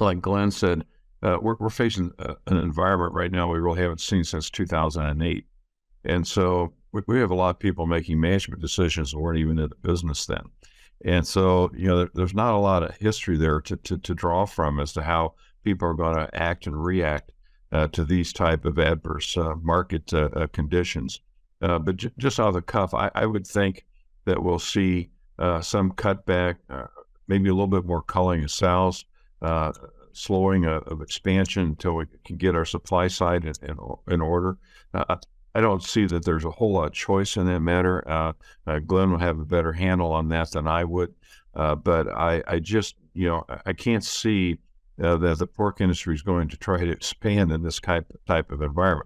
like Glenn said, uh, we're, we're facing a, an environment right now we really haven't seen since 2008. And so we, we have a lot of people making management decisions who weren't even in the business then. And so, you know, there, there's not a lot of history there to, to, to, draw from as to how people are going to act and react uh, to these type of adverse uh, market uh, uh conditions. Uh, but j- just out of the cuff, I, I, would think that we'll see uh, some cutback, maybe a little bit more culling of sales, slowing of expansion until we can get our supply side in, in, in order. I don't see that there's a whole lot of choice in that matter. Uh, uh, Glenn will have a better handle on that than I would. Uh, but I, I, just, you know, I can't see uh, that the pork industry is going to try to expand in this type type of environment.